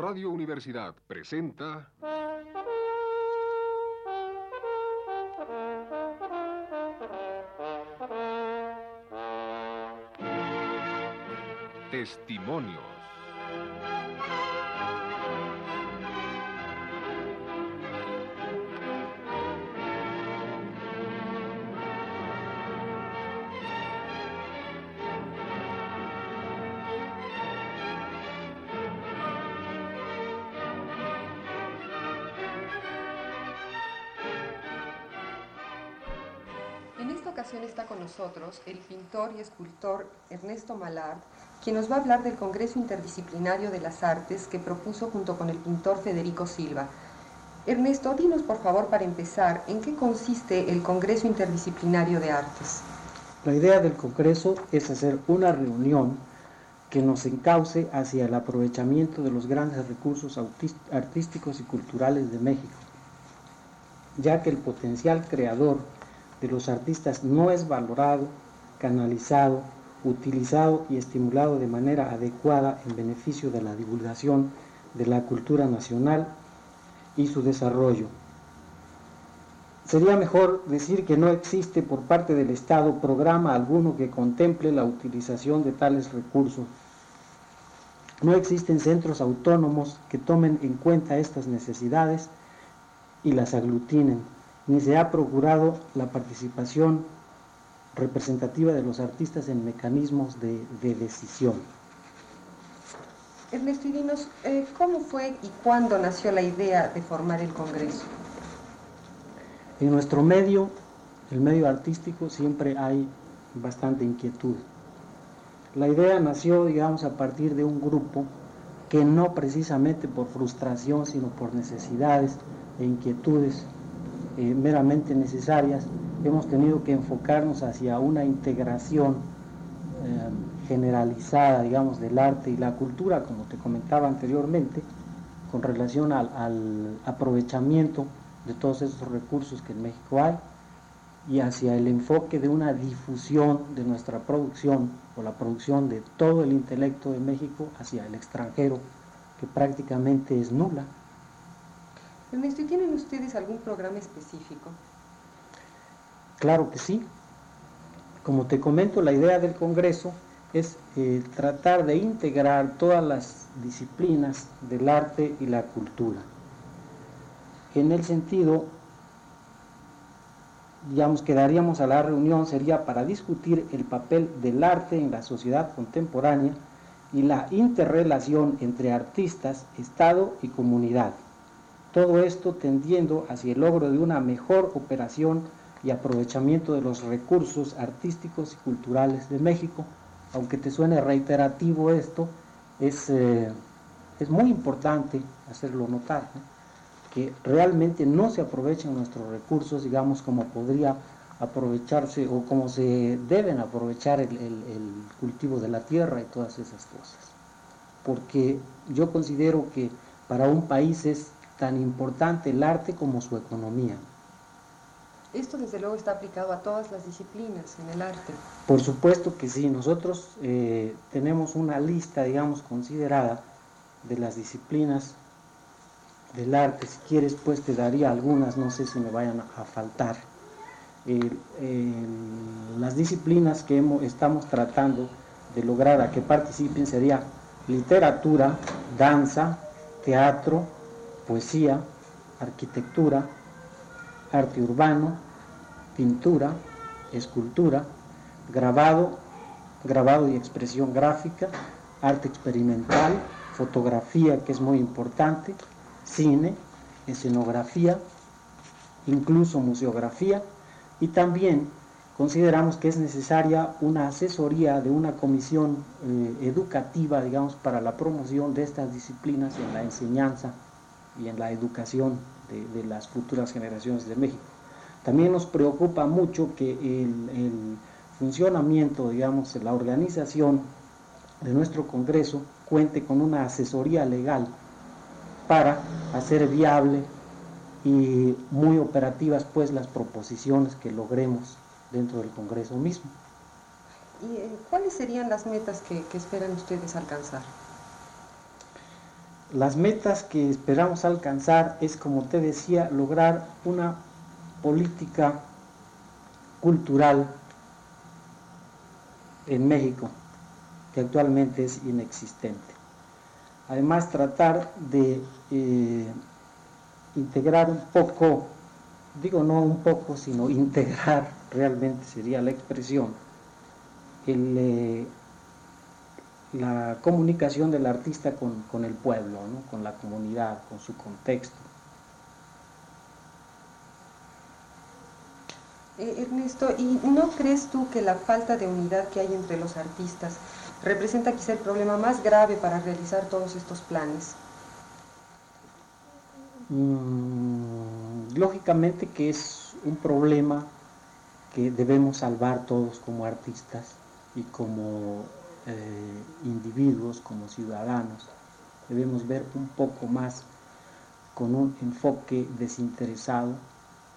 Radio Universidad presenta... Testimonios. En esta ocasión está con nosotros el pintor y escultor Ernesto Malard, quien nos va a hablar del Congreso Interdisciplinario de las Artes que propuso junto con el pintor Federico Silva. Ernesto, dinos por favor para empezar, ¿en qué consiste el Congreso Interdisciplinario de Artes? La idea del Congreso es hacer una reunión que nos encauce hacia el aprovechamiento de los grandes recursos artísticos y culturales de México, ya que el potencial creador de los artistas no es valorado, canalizado, utilizado y estimulado de manera adecuada en beneficio de la divulgación de la cultura nacional y su desarrollo. Sería mejor decir que no existe por parte del Estado programa alguno que contemple la utilización de tales recursos. No existen centros autónomos que tomen en cuenta estas necesidades y las aglutinen ni se ha procurado la participación representativa de los artistas en mecanismos de, de decisión. Ernesto, y dinos, eh, ¿cómo fue y cuándo nació la idea de formar el Congreso? En nuestro medio, el medio artístico, siempre hay bastante inquietud. La idea nació, digamos, a partir de un grupo que no precisamente por frustración, sino por necesidades e inquietudes eh, meramente necesarias, hemos tenido que enfocarnos hacia una integración eh, generalizada, digamos, del arte y la cultura, como te comentaba anteriormente, con relación al, al aprovechamiento de todos esos recursos que en México hay y hacia el enfoque de una difusión de nuestra producción o la producción de todo el intelecto de México hacia el extranjero, que prácticamente es nula. ¿Y tienen ustedes algún programa específico? Claro que sí. Como te comento, la idea del Congreso es eh, tratar de integrar todas las disciplinas del arte y la cultura. En el sentido, digamos, que daríamos a la reunión sería para discutir el papel del arte en la sociedad contemporánea y la interrelación entre artistas, Estado y comunidad. Todo esto tendiendo hacia el logro de una mejor operación y aprovechamiento de los recursos artísticos y culturales de México. Aunque te suene reiterativo esto, es, eh, es muy importante hacerlo notar, ¿no? que realmente no se aprovechan nuestros recursos, digamos, como podría aprovecharse o como se deben aprovechar el, el cultivo de la tierra y todas esas cosas. Porque yo considero que para un país es tan importante el arte como su economía. Esto desde luego está aplicado a todas las disciplinas en el arte. Por supuesto que sí, nosotros eh, tenemos una lista, digamos, considerada de las disciplinas del arte. Si quieres, pues te daría algunas, no sé si me vayan a, faltar. Eh, eh, las disciplinas que hemos, estamos tratando de lograr a que participen sería literatura, danza, teatro, poesía, arquitectura, arte urbano, pintura, escultura, grabado, grabado y expresión gráfica, arte experimental, fotografía, que es muy importante, cine, escenografía, incluso museografía, y también consideramos que es necesaria una asesoría de una comisión eh, educativa, digamos, para la promoción de estas disciplinas en la enseñanza y en la educación de, de, las futuras generaciones de México. También nos preocupa mucho que el, funcionamiento, digamos, la organización de nuestro Congreso cuente con una asesoría legal para hacer viable y muy operativas pues las proposiciones que logremos dentro del Congreso mismo. ¿Y eh, cuáles serían las metas que esperan ustedes alcanzar? Las metas que esperamos alcanzar es, como te decía, lograr una política cultural en México, que actualmente es inexistente. Además, tratar de eh, integrar un poco, digo no un poco, sino integrar realmente sería la expresión, el, eh, la comunicación del artista con, el pueblo, con la comunidad, con su contexto. Eh, Ernesto, ¿y no crees tú que la falta de unidad que hay entre los artistas representa quizá el problema más grave para realizar todos estos planes? Mm, lógicamente que es un problema que debemos salvar todos como artistas y como eh, individuos, como ciudadanos. Debemos ver un poco más con un enfoque desinteresado,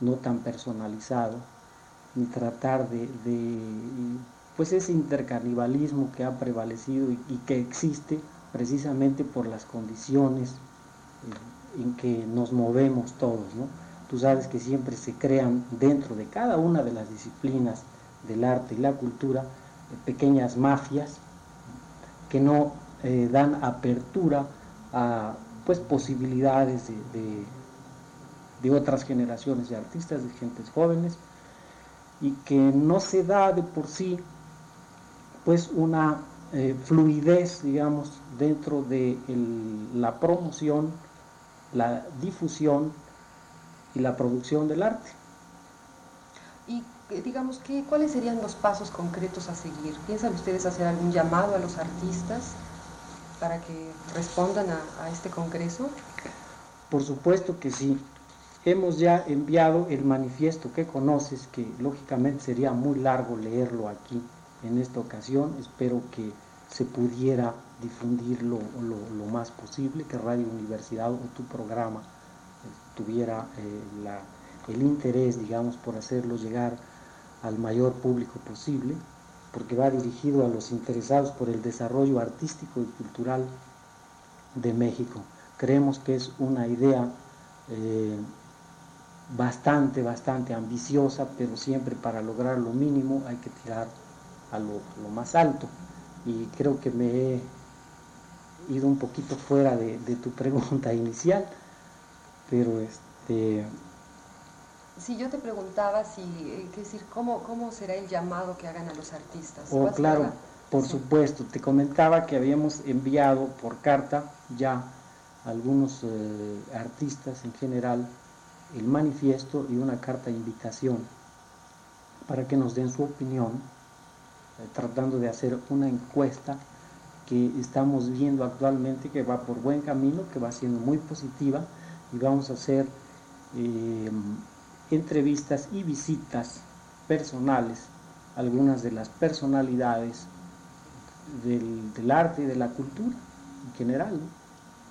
no tan personalizado, ni tratar de, pues ese intercanibalismo que ha prevalecido y, que existe precisamente por las condiciones eh, en que nos movemos todos. ¿no? Tú sabes que siempre se crean dentro de cada una de las disciplinas del arte y la cultura eh, pequeñas mafias que no eh, dan apertura a pues, posibilidades de, de, otras generaciones de artistas, de gentes jóvenes, y que no se da de por sí pues una eh, fluidez, digamos, dentro de la promoción, la difusión y la producción del arte. Eh, digamos, ¿qué, ¿cuáles serían los pasos concretos a seguir? ¿Piensan ustedes hacer algún llamado a los artistas para que respondan a, este congreso? Por supuesto que sí. Hemos ya enviado el manifiesto que conoces, que lógicamente sería muy largo leerlo aquí en esta ocasión. Espero que se pudiera difundirlo lo, más posible, que Radio Universidad o tu programa eh, tuviera eh, el interés, digamos, por hacerlo llegar al mayor público posible, porque va dirigido a los interesados por el desarrollo artístico y cultural de México. Creemos que es una idea eh, bastante, bastante ambiciosa, pero siempre para lograr lo mínimo hay que tirar a lo, más alto. Y creo que me he ido un poquito fuera de, de tu pregunta inicial, pero este si yo te preguntaba si, eh, decir, ¿cómo, ¿cómo será el llamado que hagan a los artistas? Oh, claro, por supuesto. Te comentaba que habíamos enviado por carta ya a algunos eh, artistas en general el manifiesto y una carta de invitación para que nos den su opinión, eh, tratando de hacer una encuesta que estamos viendo actualmente que va por buen camino, que va siendo muy positiva y vamos a hacer entrevistas y visitas personales algunas de las personalidades del, arte y de la cultura en general.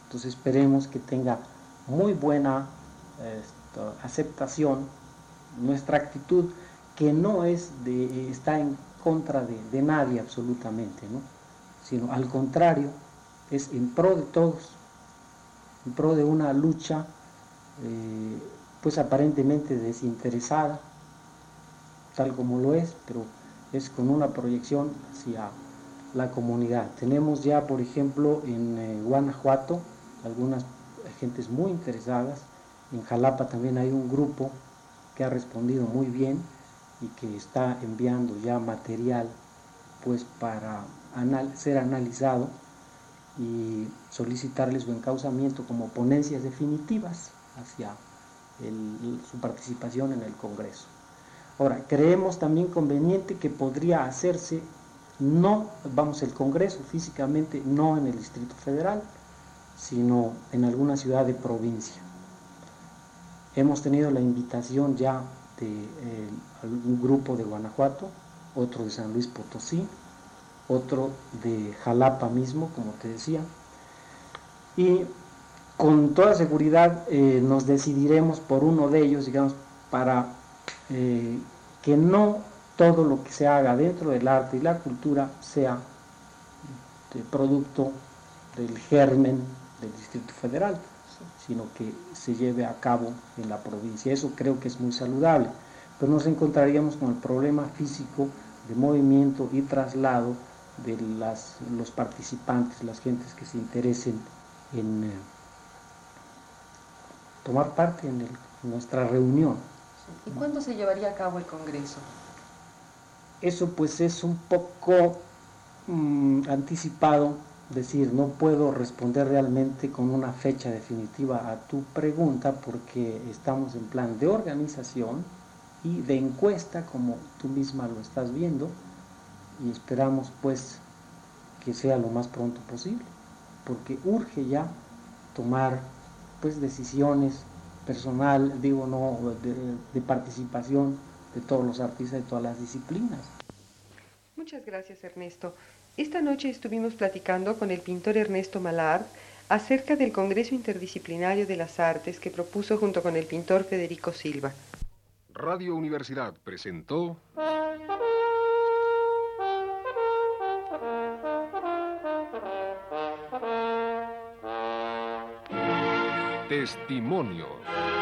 Entonces esperemos que tenga muy buena aceptación nuestra actitud, que no es de, está en contra de, nadie absolutamente, ¿no? sino al contrario, es en pro de todos, en pro de una lucha eh, pues aparentemente desinteresada, tal como lo es, pero es con una proyección hacia la comunidad. Tenemos ya, por ejemplo, en eh, Guanajuato algunas gentes muy interesadas, en Jalapa también hay un grupo que ha respondido muy bien y que está enviando ya material pues para ser analizado y solicitarles su encauzamiento como ponencias definitivas hacia su participación en el Congreso. Ahora, creemos también conveniente que podría hacerse, no, vamos, el Congreso físicamente, no en el Distrito Federal, sino en alguna ciudad de provincia. Hemos tenido la invitación ya de eh, un grupo de Guanajuato, otro de San Luis Potosí, otro de Jalapa mismo, como te decía, y con toda seguridad eh, nos decidiremos por uno de ellos, digamos, para eh, que no todo lo que se haga dentro del arte y la cultura sea de producto del germen del Distrito Federal, sino que se lleve a cabo en la provincia. Eso creo que es muy saludable, pero nos encontraríamos con el problema físico de movimiento y traslado de las, los participantes, las gentes que se interesen en eh, tomar parte en, nuestra reunión. ¿Y cuándo se llevaría a cabo el Congreso? Eso pues es un poco mm, anticipado, decir, no puedo responder realmente con una fecha definitiva a tu pregunta porque estamos en plan de organización y de encuesta, como tú misma lo estás viendo, y esperamos pues que sea lo más pronto posible, porque urge ya tomar pues decisiones personal, digo no, de, participación de todos los artistas de todas las disciplinas. Muchas gracias Ernesto. Esta noche estuvimos platicando con el pintor Ernesto Malard acerca del Congreso Interdisciplinario de las Artes que propuso junto con el pintor Federico Silva. Radio Universidad presentó Testimonio.